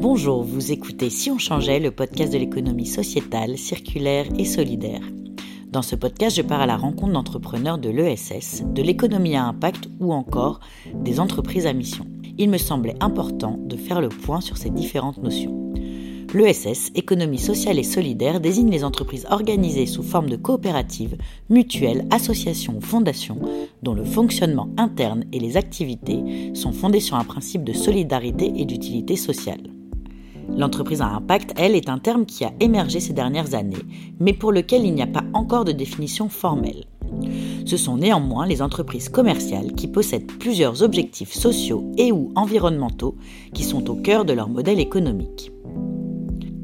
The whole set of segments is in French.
Bonjour, vous écoutez Si on changeait, le podcast de l'économie sociétale, circulaire et solidaire. Dans ce podcast, je pars à la rencontre d'entrepreneurs de l'ESS, de l'économie à impact ou encore des entreprises à mission. Il me semblait important de faire le point sur ces différentes notions. L'ESS, économie sociale et solidaire, désigne les entreprises organisées sous forme de coopératives, mutuelles, associations ou fondations, dont le fonctionnement interne et les activités sont fondés sur un principe de solidarité et d'utilité sociale. L'entreprise à impact, elle, est un terme qui a émergé ces dernières années, mais pour lequel il n'y a pas encore de définition formelle. Ce sont néanmoins les entreprises commerciales qui possèdent plusieurs objectifs sociaux et ou environnementaux qui sont au cœur de leur modèle économique.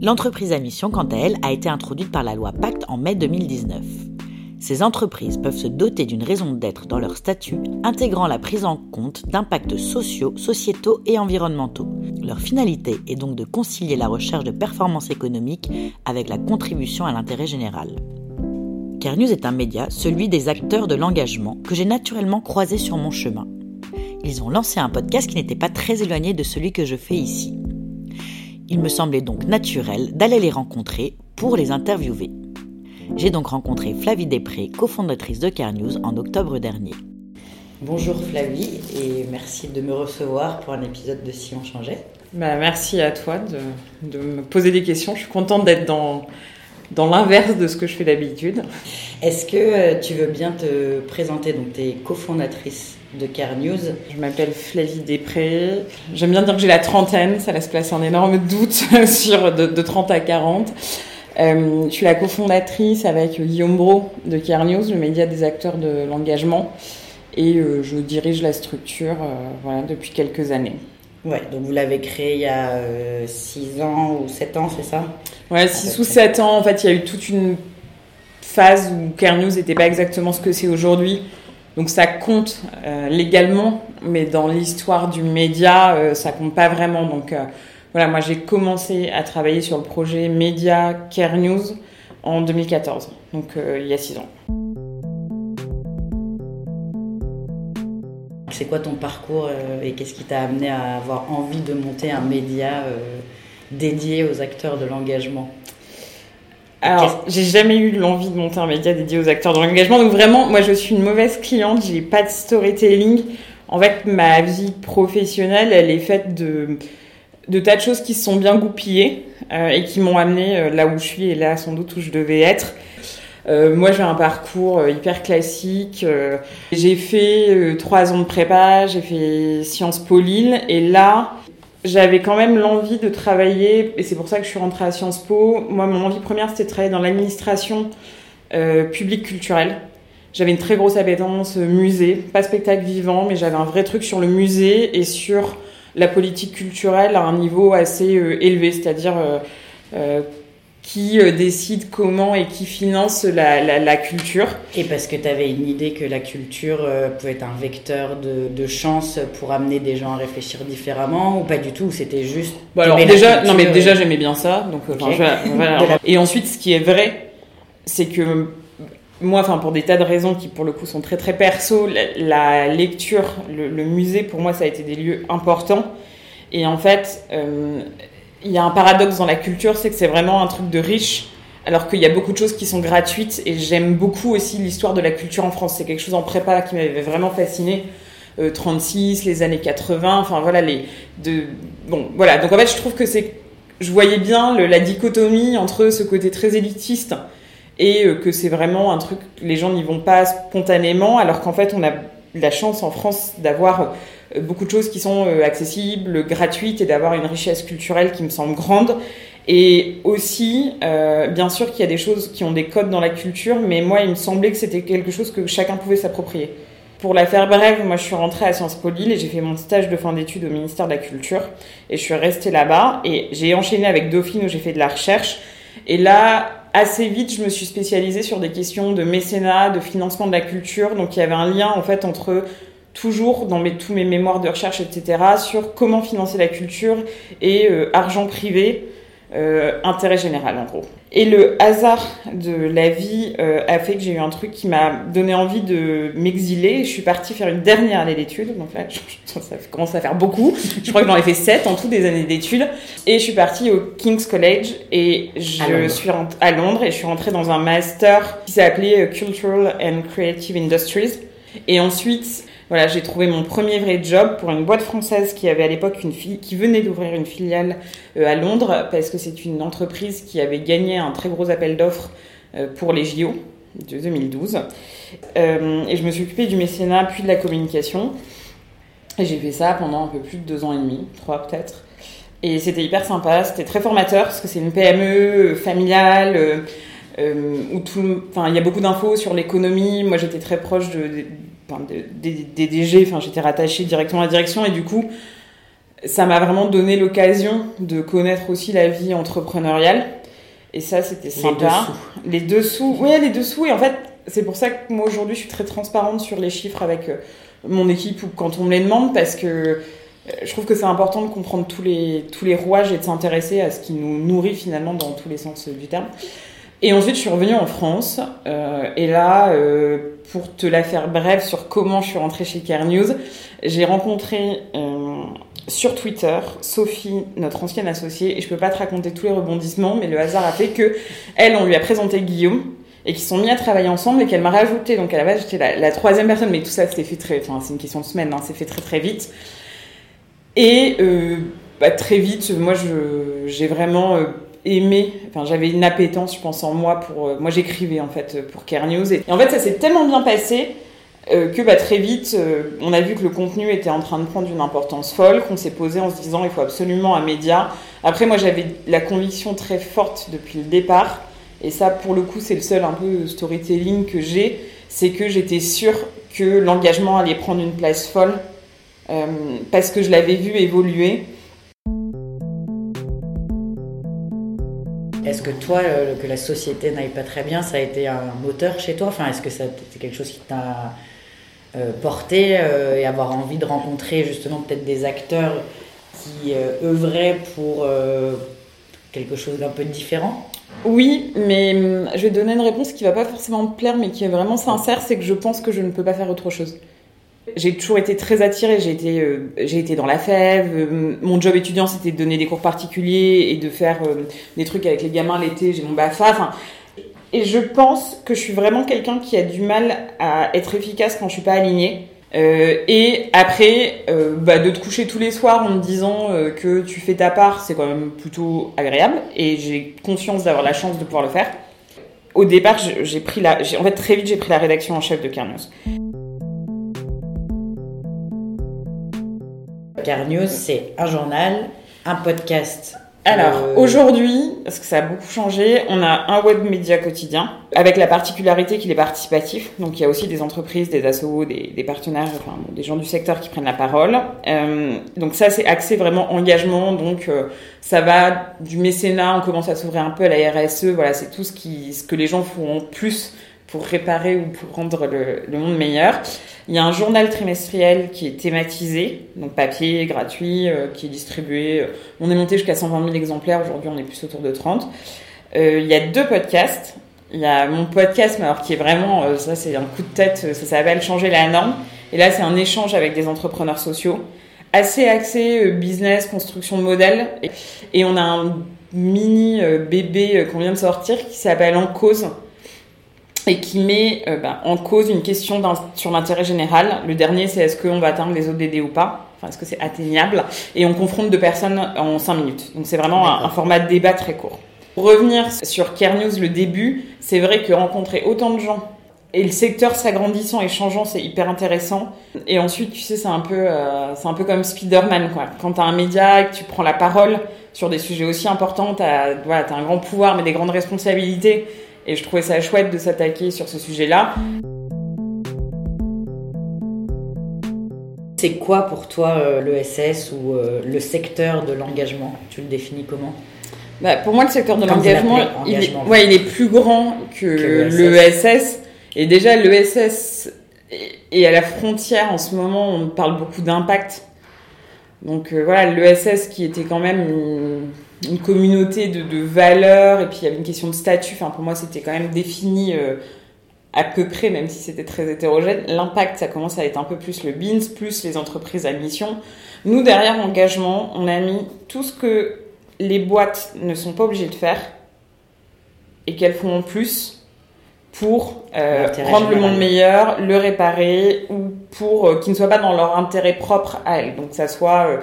L'entreprise à mission, quant à elle, a été introduite par la loi Pacte en mai 2019. Ces entreprises peuvent se doter d'une raison d'être dans leur statut, intégrant la prise en compte d'impacts sociaux, sociétaux et environnementaux. Leur finalité est donc de concilier la recherche de performance économique avec la contribution à l'intérêt général. Carnews est un média, celui des acteurs de l'engagement, que j'ai naturellement croisé sur mon chemin. Ils ont lancé un podcast qui n'était pas très éloigné de celui que je fais ici. Il me semblait donc naturel d'aller les rencontrer pour les interviewer. J'ai donc rencontré Flavie Després, cofondatrice de Carnews, en octobre dernier. Bonjour Flavie et merci de me recevoir pour un épisode de Si on changeait. Bah, merci à toi de, de, me poser des questions. Je suis contente d'être dans, dans l'inverse de ce que je fais d'habitude. Est-ce que euh, tu veux bien te présenter Donc, tu es cofondatrice de Car News? Je m'appelle Flavie Després. J'aime bien dire que j'ai la trentaine, ça laisse place un énorme doute sur de, de 30 à 40. Euh, je suis la cofondatrice avec Guillaume Bro de Car News, le média des acteurs de l'engagement, et euh, je dirige la structure euh, voilà, depuis quelques années. Ouais, donc vous l'avez créé il y a 6 ans ou 7 ans, c'est ça? Ouais, 6 ou 7 ans. En fait, il y a eu toute une phase où Car News n'était pas exactement ce que c'est aujourd'hui. Donc ça compte légalement, mais dans l'histoire du média, ça compte pas vraiment. Donc voilà, moi j'ai commencé à travailler sur le projet Média Care News en 2014, donc il y a 6 ans. C'est quoi ton parcours et qu'est-ce qui t'a amené à avoir envie de monter un média dédié aux acteurs de l'engagement? Alors, j'ai jamais eu l'envie de monter un média dédié aux acteurs de l'engagement. Donc vraiment, moi, je suis une mauvaise cliente. J'ai pas de storytelling. En fait, ma vie professionnelle, elle est faite de de tas de choses qui se sont bien goupillées euh, et qui m'ont amené euh, là où je suis et là sans doute où je devais être. Euh, moi, j'ai un parcours hyper classique. J'ai fait trois ans de prépa, j'ai fait Sciences Po Lille, et là, j'avais quand même l'envie de travailler, et c'est pour ça que je suis rentrée à Sciences Po. Moi, mon envie première, c'était de travailler dans l'administration publique culturelle. J'avais une très grosse appétence musée, pas spectacle vivant, mais j'avais un vrai truc sur le musée et sur la politique culturelle à un niveau assez euh, élevé, c'est-à-dire euh, euh qui décide comment et qui finance la, la, la culture. Et parce que tu avais une idée que la culture euh, pouvait être un vecteur de, de, chance pour amener des gens à réfléchir différemment ou pas du tout C'était juste. Bon, alors déjà, non mais déjà j'aimais bien ça, donc okay. enfin, voilà. Et ensuite, ce qui est vrai, c'est que moi, enfin pour des tas de raisons qui pour le coup sont très très perso, la, lecture, le, musée pour moi ça a été des lieux importants. Et en fait, euh, il y a un paradoxe dans la culture, c'est que c'est vraiment un truc de riche, alors qu'il y a beaucoup de choses qui sont gratuites. Et j'aime beaucoup aussi l'histoire de la culture en France. C'est quelque chose en prépa qui m'avait vraiment fasciné. Euh, 36, les années 80, enfin voilà les de bon voilà. Donc en fait, je trouve que c'est je voyais bien la dichotomie entre ce côté très élitiste et euh, que c'est vraiment un truc les gens n'y vont pas spontanément, alors qu'en fait on a la chance en France d'avoir beaucoup de choses qui sont euh, accessibles, gratuites et d'avoir une richesse culturelle qui me semble grande. Et aussi, euh, bien sûr qu'il y a des choses qui ont des codes dans la culture, mais moi, il me semblait que c'était quelque chose que chacun pouvait s'approprier. Pour la faire brève, moi, je suis rentrée à Sciences Po Lille et j'ai fait mon stage de fin d'études au ministère de la Culture. Et je suis restée là-bas et j'ai enchaîné avec Dauphine où j'ai fait de la recherche. Et là, assez vite, je me suis spécialisée sur des questions de mécénat, de financement de la culture. Donc, il y avait un lien, en fait, entre toujours dans tous mes mémoires de recherche, etc., sur comment financer la culture et euh, argent privé. Euh, intérêt général en gros. Et le hasard de la vie euh, a fait que j'ai eu un truc qui m'a donné envie de m'exiler. Je suis partie faire une dernière année d'études, donc là ça commence à faire beaucoup. Je crois que j'en ai fait sept en tout des années d'études. Et je suis partie au King's College et je suis à Londres et je suis rentrée dans un master qui s'appelait euh, Cultural and Creative Industries. Et ensuite, voilà, j'ai trouvé mon premier vrai job pour une boîte française qui avait à l'époque une qui venait d'ouvrir une filiale euh, à Londres parce que c'est une entreprise qui avait gagné un très gros appel d'offres euh, pour les JO de 2012. Euh, et je me suis occupée du mécénat puis de la communication. Et j'ai fait ça pendant un peu plus de deux ans et demi, trois peut-être. Et c'était hyper sympa, c'était très formateur parce que c'est une PME familiale où tout, enfin, il y a beaucoup d'infos sur l'économie. Moi, j'étais très proche de des, DG, enfin j'étais rattachée directement à la direction et du coup ça m'a vraiment donné l'occasion de connaître aussi la vie entrepreneuriale et ça c'était sympa. Les dessous. Oui, les dessous et en fait c'est pour ça que moi aujourd'hui je suis très transparente sur les chiffres avec euh, mon équipe ou quand on me les demande parce que euh, je trouve que c'est important de comprendre tous les, tous les rouages et de s'intéresser à ce qui nous nourrit finalement dans tous les sens du terme. Et ensuite, je suis revenue en France. Euh, et là, euh, pour te la faire brève sur comment je suis rentrée chez Care News, j'ai rencontré euh, sur Twitter Sophie, notre ancienne associée. Et je peux pas te raconter tous les rebondissements, mais le hasard a fait que elle, on lui a présenté Guillaume et qu'ils sont mis à travailler ensemble et qu'elle m'a rajouté. Donc à la base, j'étais la, troisième personne, mais tout ça s'est fait très, enfin c'est une question de semaine, hein, c'est fait très très vite. Et bah, très vite, moi j'ai vraiment aimé, enfin j'avais une appétence je pense en moi pour, euh, moi j'écrivais en fait pour Care News. Et, en fait ça s'est tellement bien passé euh, que bah, très vite euh, on a vu que le contenu était en train de prendre une importance folle, qu'on s'est posé en se disant il faut absolument un média. Après moi j'avais la conviction très forte depuis le départ. Et ça pour le coup c'est le seul un peu storytelling que j'ai, c'est que j'étais sûre que l'engagement allait prendre une place folle parce que je l'avais vu évoluer que toi, euh, que la société n'aille pas très bien, ça a été un moteur chez toi Enfin, est-ce que c'est quelque chose qui t'a euh, porté euh, et avoir envie de rencontrer justement peut-être des acteurs qui œuvraient pour quelque chose d'un peu différent? Oui, mais hum, je vais donner une réponse qui va pas forcément me plaire, mais qui est vraiment sincère, c'est que je pense que je ne peux pas faire autre chose. J'ai toujours été très attirée. J'ai été, euh, été dans la fève. Euh, mon job étudiant, c'était de donner des cours particuliers et de faire euh, des trucs avec les gamins l'été. J'ai mon BAFA. Enfin, et je pense que je suis vraiment quelqu'un qui a du mal à être efficace quand je suis pas alignée. et après, bah, de te coucher tous les soirs en me disant que tu fais ta part, c'est quand même plutôt agréable. Et j'ai confiance d'avoir la chance de pouvoir le faire. Au départ, j'ai pris la, en fait très vite, j'ai pris la rédaction en chef de News, c'est un journal, un podcast. Alors euh, aujourd'hui, parce que ça a beaucoup changé, on a un web média quotidien avec la particularité qu'il est participatif. Donc il y a aussi des entreprises, des assos, des, des partenaires, enfin des gens du secteur qui prennent la parole. Euh, donc ça c'est axé vraiment engagement. Donc euh, ça va du mécénat, on commence à s'ouvrir un peu à la RSE. Voilà, c'est tout ce qui, ce que les gens font plus pour réparer ou pour rendre le, le monde meilleur. Il y a un journal trimestriel qui est thématisé, donc papier, gratuit, euh, qui est distribué. Euh, on est monté jusqu'à 120 000 exemplaires, aujourd'hui on est plus autour de 30. Euh, il y a deux podcasts. Il y a mon podcast, mais alors qui est vraiment, ça c'est un coup de tête, ça s'appelle Changer la norme. Et là c'est un échange avec des entrepreneurs sociaux, assez axé business, construction de modèles. Et on a un mini bébé qu'on vient de sortir qui s'appelle En cause et qui met euh, bah, en cause une question sur l'intérêt général. Le dernier, c'est est-ce qu'on va atteindre les ODD ou pas? Enfin, est-ce que c'est atteignable? Et on confronte deux personnes en cinq minutes. Donc c'est vraiment un, format de débat très court. Pour revenir sur Care News, le début, c'est vrai que rencontrer autant de gens et le secteur s'agrandissant et changeant, c'est hyper intéressant. Et ensuite, tu sais, c'est un peu, euh, c'est un peu comme Spider-Man, quoi. Quand t'as un média et que tu prends la parole sur des sujets aussi importants, t'as, voilà, as un grand pouvoir mais des grandes responsabilités. Et je trouvais ça chouette de s'attaquer sur ce sujet-là. C'est quoi pour toi euh, l'ESS ou euh, le secteur de l'engagement? Tu le définis comment? Bah, Pour moi, le secteur de l'engagement, il, est, ouais, il est plus grand que, l'ESS. Et déjà, l'ESS est à la frontière en ce moment, on parle beaucoup d'impact. Donc euh, voilà, l'ESS qui était quand même une communauté de, de, valeurs et puis il y avait une question de statut. Enfin, pour moi, c'était quand même défini euh, à peu près, même si c'était très hétérogène. L'impact, ça commence à être un peu plus le BINS, plus les entreprises à mission. Nous, derrière engagement, on a mis tout ce que les boîtes ne sont pas obligées de faire et qu'elles font en plus pour euh, rendre le monde meilleur, le réparer ou pour euh, qu'il ne soit pas dans leur intérêt propre à elles. Donc, ça soit euh,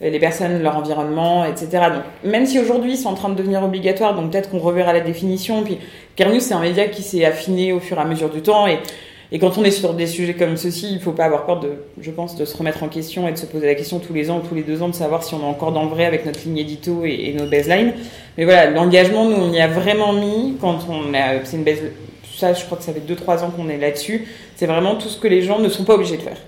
les personnes, leur environnement, etc. Donc, même si aujourd'hui sont en train de devenir obligatoires, donc peut-être qu'on reverra la définition. Puis, Carnews, c'est un média qui s'est affiné au fur et à mesure du temps et et quand on est sur des sujets comme ceci, il faut pas avoir peur de, je pense, de se remettre en question et de se poser la question tous les ans ou tous les deux ans de savoir si on est encore dans le vrai avec notre ligne édito et, nos baselines. Mais voilà, l'engagement, nous, on y a vraiment mis quand on a, c'est une base, ça, je crois que ça fait deux, trois ans qu'on est là-dessus. C'est vraiment tout ce que les gens ne sont pas obligés de faire.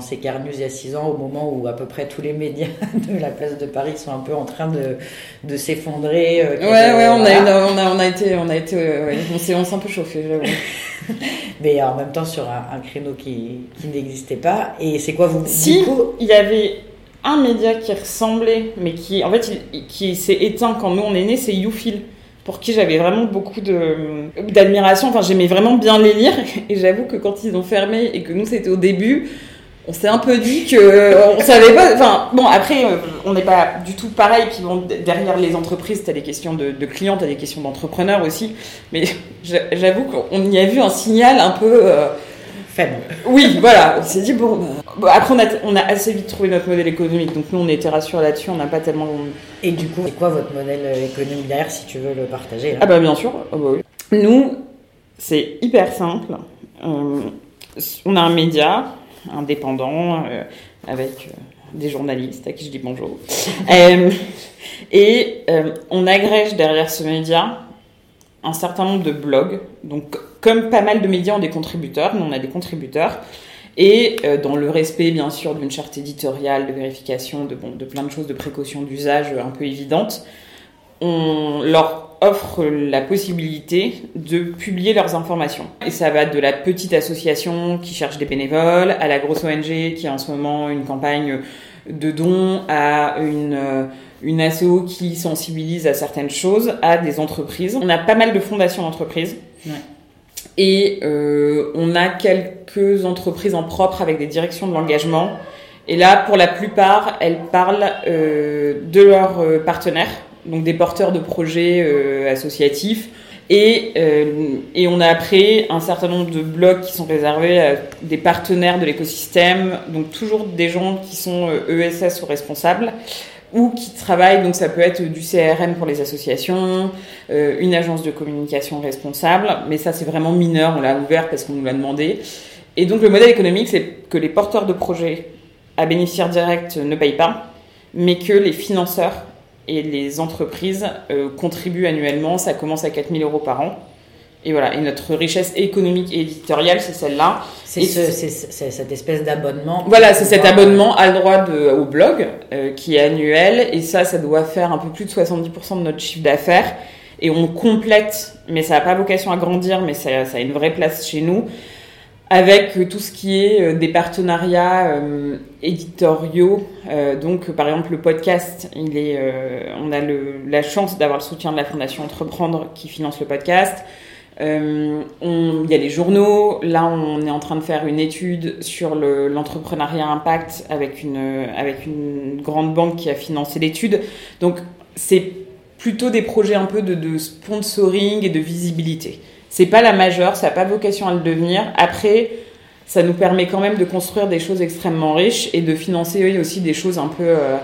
Lancé Carnews il y a six ans, au moment où à peu près tous les médias de la place de Paris sont un peu en train de, de s'effondrer. Euh, ouais, ouais, on, a, on, a, on a été, on a été, ouais, on s'est un peu chauffé, Mais en même temps sur un, créneau qui, qui n'existait pas. Et c'est quoi vous Si, il y avait un média qui ressemblait, mais qui, en fait, qui s'est éteint quand nous on est nés, c'est YouFil pour qui j'avais vraiment beaucoup d'admiration. Enfin, j'aimais vraiment bien les lire. Et j'avoue que quand ils ont fermé et que nous c'était au début, on s'est un peu dit que euh, on savait pas. Enfin, bon, après, euh, on n'est pas du tout pareil. Puis bon, derrière les entreprises, t'as des questions de, de clients, t'as des questions d'entrepreneurs aussi. Mais j'avoue qu'on y a vu un signal un peu. Euh, Faible. Oui, voilà. On s'est dit, bon. Bah, après, on a, on a assez vite trouvé notre modèle économique. Donc, nous, on était rassurés là-dessus. On n'a pas tellement. Et du coup, c'est quoi votre modèle économique derrière, si tu veux le partager Ah, bah, bien sûr. Ah, bah, oui. Nous, c'est hyper simple. on a un média indépendant, euh, avec euh, des journalistes à qui je dis bonjour. Euh, et on agrège derrière ce média un certain nombre de blogs. Donc, comme pas mal de médias ont des contributeurs, nous on a des contributeurs. Et dans le respect, bien sûr, d'une charte éditoriale, de vérification, de, bon, de plein de choses, de précautions d'usage un peu évidentes, on leur offre la possibilité de publier leurs informations. Et ça va de la petite association qui cherche des bénévoles à la grosse ONG qui a en ce moment une campagne de dons à une une asso qui sensibilise à certaines choses, à des entreprises. On a pas mal de fondations d'entreprises. Ouais. Et euh, on a quelques entreprises en propre avec des directions de l'engagement. Et là, pour la plupart, elles parlent euh, de leurs euh, partenaires donc des porteurs de projets euh, associatifs. Et, euh, et, on a après un certain nombre de blogs qui sont réservés à des partenaires de l'écosystème, donc toujours des gens qui sont ESS euh, e ou responsables ou qui travaillent, donc ça peut être du CRM pour les associations, une agence de communication responsable, mais ça c'est vraiment mineur, on l'a ouvert parce qu'on nous l'a demandé. Et donc le modèle économique, c'est que les porteurs de projets à bénéficiaire direct ne payent pas, mais que les financeurs et les entreprises euh, contribuent annuellement, ça commence à 4000 euros par an. Et voilà, et notre richesse économique et éditoriale, c'est celle-là. C'est cette espèce d'abonnement. Voilà, c'est cet abonnement à le droit de, au blog, euh, qui est annuel, et ça, ça doit faire un peu plus de 70% de notre chiffre d'affaires. Et on complète, mais ça n'a pas vocation à grandir, mais ça, ça a une vraie place chez nous, avec euh, tout ce qui est euh, des partenariats euh, éditoriaux. donc, par exemple, le podcast, on a la chance d'avoir le soutien de la Fondation Entreprendre qui finance le podcast. il y a les journaux. Là, on est en train de faire une étude sur l'entrepreneuriat impact avec une, grande banque qui a financé l'étude. Donc, c'est plutôt des projets un peu de sponsoring et de visibilité. C'est pas la majeure, ça n'a pas vocation à le devenir. Après, ça nous permet quand même de construire des choses extrêmement riches et de financer aussi des choses un peu, euh,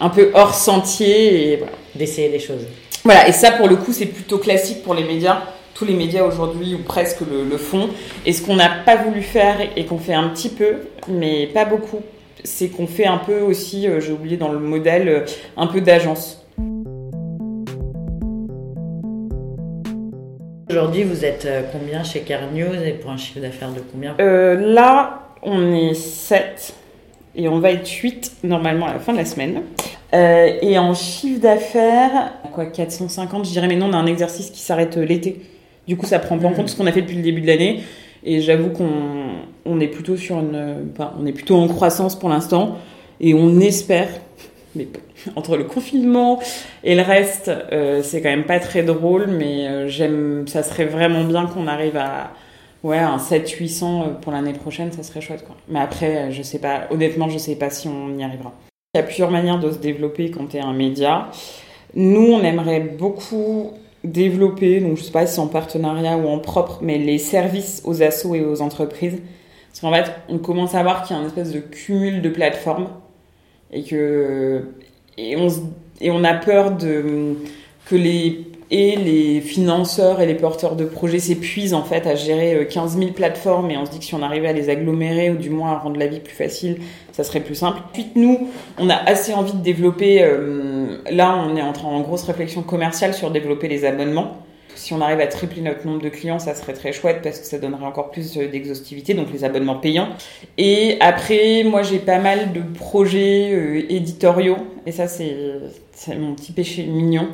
un peu hors sentier et voilà. D'essayer des choses. Voilà, et ça pour le coup c'est plutôt classique pour les médias. Tous les médias aujourd'hui ou presque le, font. Et ce qu'on n'a pas voulu faire et qu'on fait un petit peu, mais pas beaucoup, c'est qu'on fait un peu aussi, euh, j'ai oublié dans le modèle, euh, un peu d'agence. Aujourd'hui, vous êtes euh, combien chez Car News et pour un chiffre d'affaires de combien? Euh, Là, on est 7 et on va être 8 normalement à la fin de la semaine. Euh, et en chiffre d'affaires, quoi, 450, je dirais, mais non, on a un exercice qui s'arrête l'été. Du coup, ça prend pas en compte ce qu'on a fait depuis le début de l'année. Et j'avoue qu'on on est plutôt sur une, on est plutôt en croissance pour l'instant. Et on espère, mais entre le confinement et le reste, euh, c'est quand même pas très drôle, mais euh, j'aime, ça serait vraiment bien qu'on arrive à, ouais, un 7-800 euh, pour l'année prochaine, ça serait chouette, quoi. Mais après, je sais pas, honnêtement, je sais pas si on y arrivera. Il y a plusieurs manières de se développer quand tu es un média. Nous, on aimerait beaucoup développer, donc je sais pas si en partenariat ou en propre, mais les services aux assos et aux entreprises. Parce qu'en fait, on commence à voir qu'il y a une espèce de cumul de plateformes et que et on, et on a peur de que les et les financeurs et les porteurs de projets s'épuisent en fait à gérer 15 euh, 000 plateformes et on se dit que si on arrivait à les agglomérer ou du moins à rendre la vie plus facile, ça serait plus simple. Ensuite, nous, on a assez envie de développer, euh, là on est en train en grosse réflexion commerciale sur développer les abonnements. Si on arrive à tripler notre nombre de clients, ça serait très chouette parce que ça donnerait encore plus euh, d'exhaustivité, donc les abonnements payants. Et après, moi j'ai pas mal de projets éditoriaux et ça c'est mon petit péché mignon.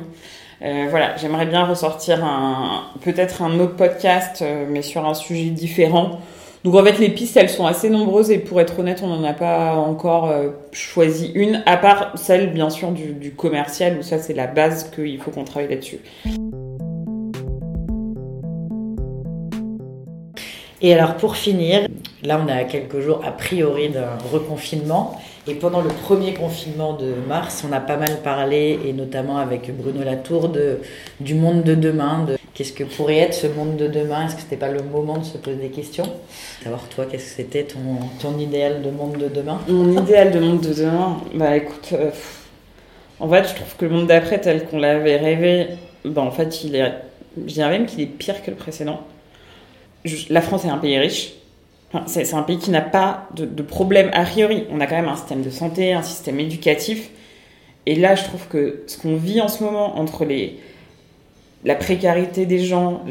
Euh, voilà, j'aimerais bien ressortir peut-être un autre podcast, euh, mais sur un sujet différent. Donc en fait, les pistes, elles sont assez nombreuses et pour être honnête, on n'en a pas encore euh, choisi une, à part celle, bien sûr, du, du commercial, où ça, c'est la base qu'il faut qu'on travaille là-dessus. Et alors pour finir, là on à quelques jours a priori d'un reconfinement. Et pendant le premier confinement de mars, on a pas mal parlé, et notamment avec Bruno Latour, de, du monde de demain. De qu'est-ce que pourrait être ce monde de demain Est-ce que c'était pas le moment de se poser des questions? Savoir toi, qu'est-ce que c'était ton, ton idéal de monde de demain? Mon idéal de monde de demain Bah écoute, euh, en fait, je trouve que le monde d'après tel qu'on l'avait rêvé, bah en fait, il est, je dirais même qu'il est pire que le précédent. La France est un pays riche c'est un pays qui n'a pas de, de, problème a priori. On a quand même un système de santé, un système éducatif. Et là, je trouve que ce qu'on vit en ce moment entre les, la précarité des gens,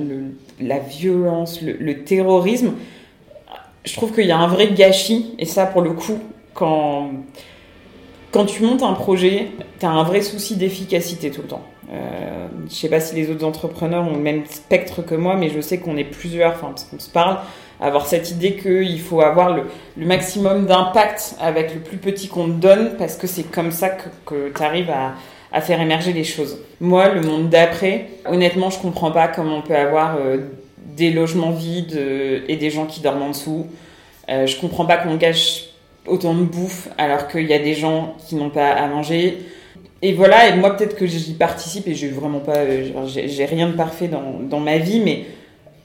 la violence, le, terrorisme, je trouve qu'il y a un vrai gâchis. Et ça, pour le coup, quand, quand tu montes un projet, tu as un vrai souci d'efficacité tout le temps. Euh, je sais pas si les autres entrepreneurs ont le même spectre que moi, mais je sais qu'on est plusieurs, enfin, parce qu'on se parle, avoir cette idée qu'il faut avoir le, maximum d'impact avec le plus petit qu'on te donne, parce que c'est comme ça que, tu arrives à, faire émerger les choses. Moi, le monde d'après, honnêtement, je comprends pas comment on peut avoir euh, des logements vides euh, et des gens qui dorment en dessous. Je comprends pas qu'on gâche autant de bouffe alors qu'il y a des gens qui n'ont pas à manger. Et voilà, et moi peut-être que j'y participe et j'ai vraiment pas, euh, j'ai rien de parfait dans, dans ma vie, mais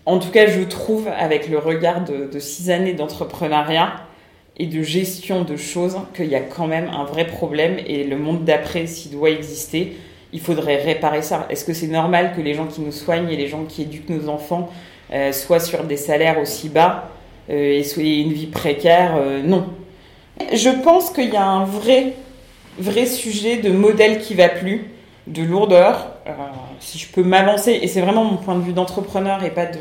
en tout cas, je trouve, avec le regard de, six années d'entrepreneuriat et de gestion de choses, qu'il y a quand même un vrai problème et le monde d'après, s'il doit exister, il faudrait réparer ça. Est-ce que c'est normal que les gens qui nous soignent et les gens qui éduquent nos enfants euh, soient sur des salaires aussi bas euh, et soient une vie précaire Non. Je pense qu'il y a un vrai, vrai sujet de modèle qui va plus de lourdeur, euh, si je peux m'avancer, et c'est vraiment mon point de vue d'entrepreneur et pas de...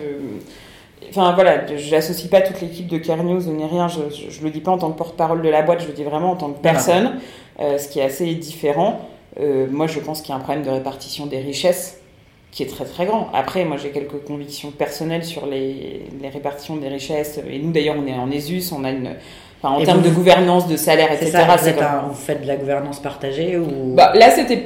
Enfin voilà, je n'associe pas toute l'équipe de Carnews ni rien, je ne le dis pas en tant que porte-parole de la boîte, je le dis vraiment en tant que personne, euh, ce qui est assez différent. Euh, moi je pense qu'il y a un problème de répartition des richesses qui est très très grand. Après, moi j'ai quelques convictions personnelles sur les, les répartitions des richesses, et nous d'ailleurs on est en ESUS, on a une... Enfin, en termes de gouvernance, de salaire, etc. Ça, vous, comme... vous, faites de la gouvernance partagée ou bah, Là, c'était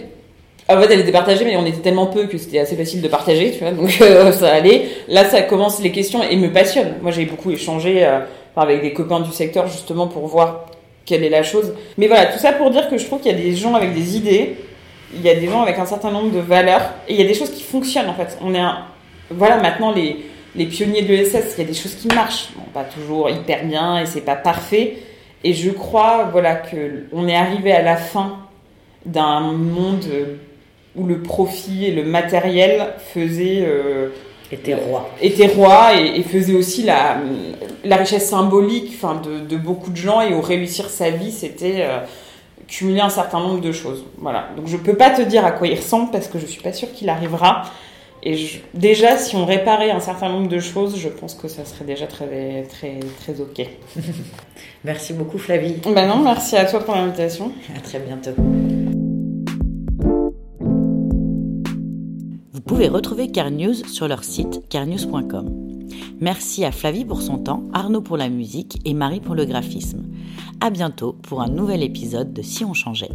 en fait, elle était partagée, mais on était tellement peu que c'était assez facile de partager, tu vois, donc euh, ça allait. Là, ça commence les questions et me passionne. Moi, j'ai beaucoup échangé euh, avec des copains du secteur justement pour voir quelle est la chose. Mais voilà, tout ça pour dire que je trouve qu'il y a des gens avec des idées, il y a des gens avec un certain nombre de valeurs, et il y a des choses qui fonctionnent en fait. On est un... Voilà, maintenant, les, les pionniers de l'ESS, il y a des choses qui marchent. Bon, pas toujours hyper bien et c'est pas parfait. Et je crois, voilà, que on est arrivé à la fin d'un monde où le profit et le matériel faisaient euh, était roi était roi et, faisait aussi la, la richesse symbolique enfin de, de, beaucoup de gens. Et au réussir sa vie c'était euh, cumuler un certain nombre de choses. Voilà. Donc je peux pas te dire à quoi il ressemble parce que je suis pas sûre qu'il arrivera et déjà si on réparait un certain nombre de choses je pense que ça serait déjà très très très ok merci beaucoup Flavie ben non merci à toi pour l'invitation à très bientôt Vous pouvez retrouver CarNews sur leur site carnews.com. Merci à Flavie pour son temps, Arnaud pour la musique et Marie pour le graphisme. À bientôt pour un nouvel épisode de Si on changeait.